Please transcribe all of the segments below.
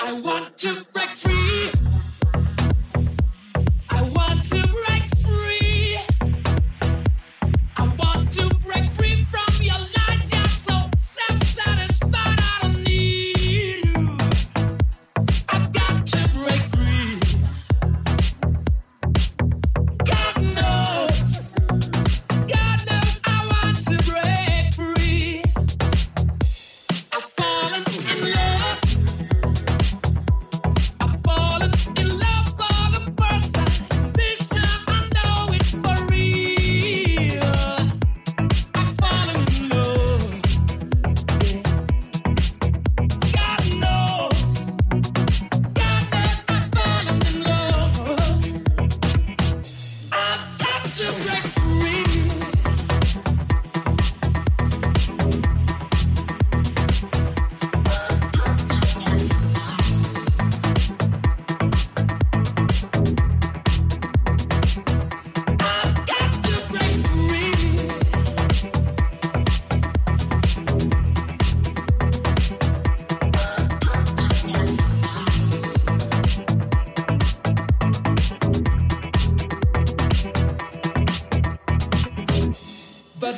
I want to break free. I want to.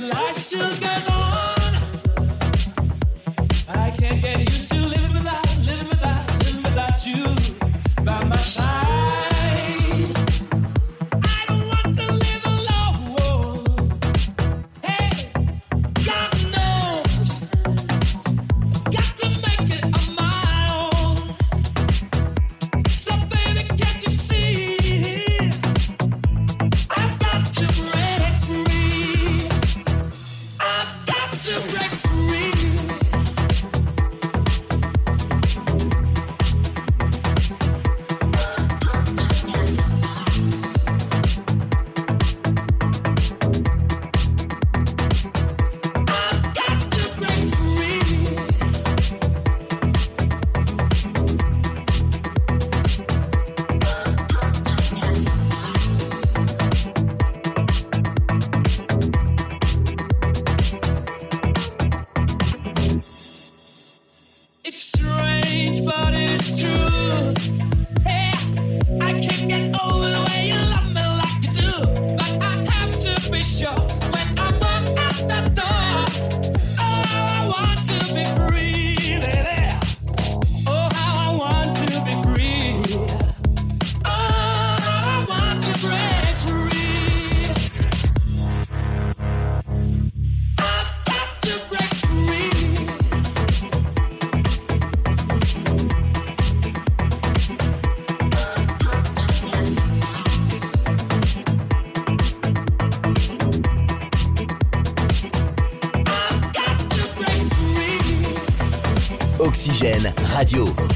life together. Radio.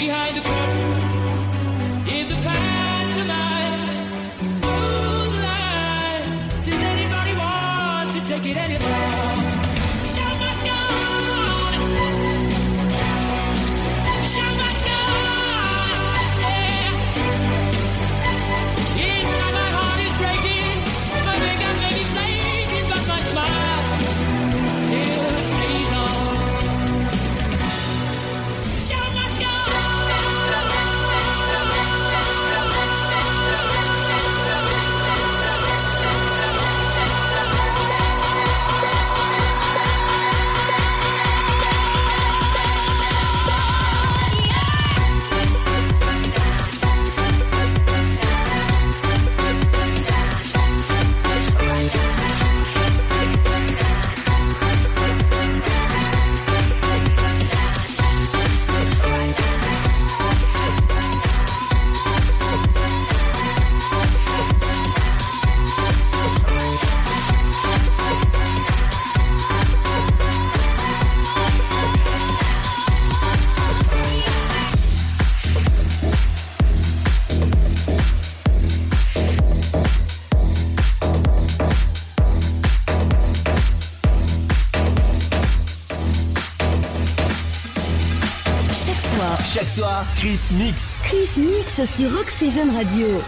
behind the curtain. Chris Mix. Chris Mix sur Oxygène Radio.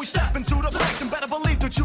we step into the place and better believe that you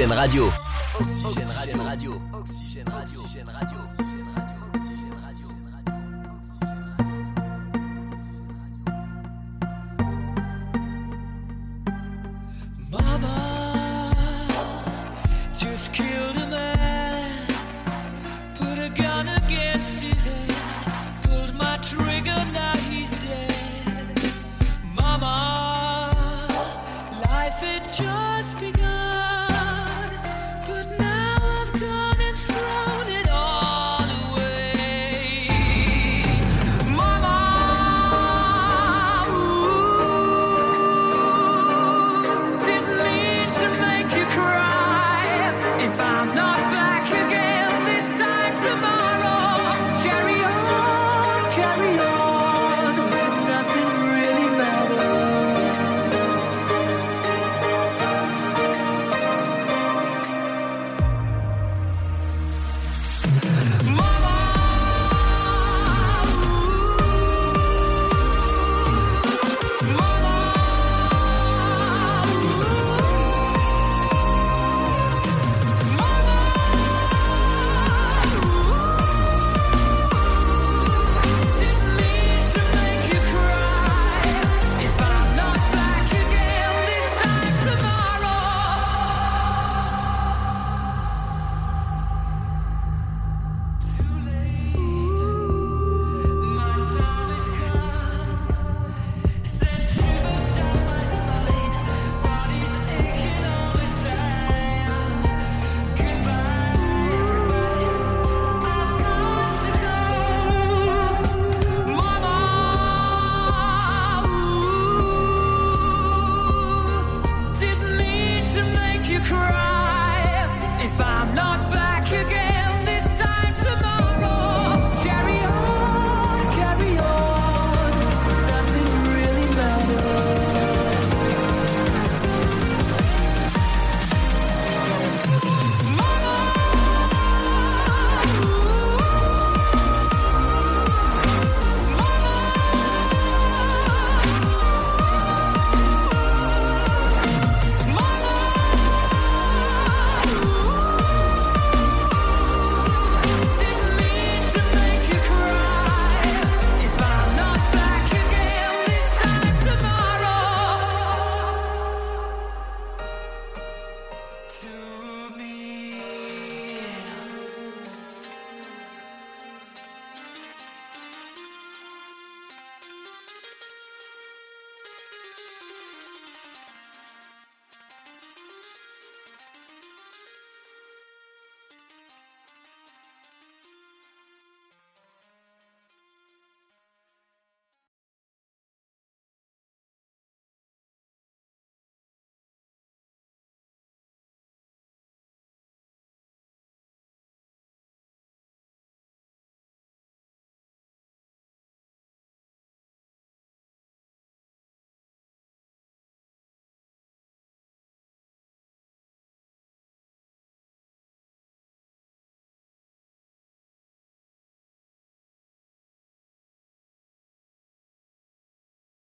Oxygène Radio. Oxygène Radio. Oxygène Radio. Oxygène Radio. Oxygène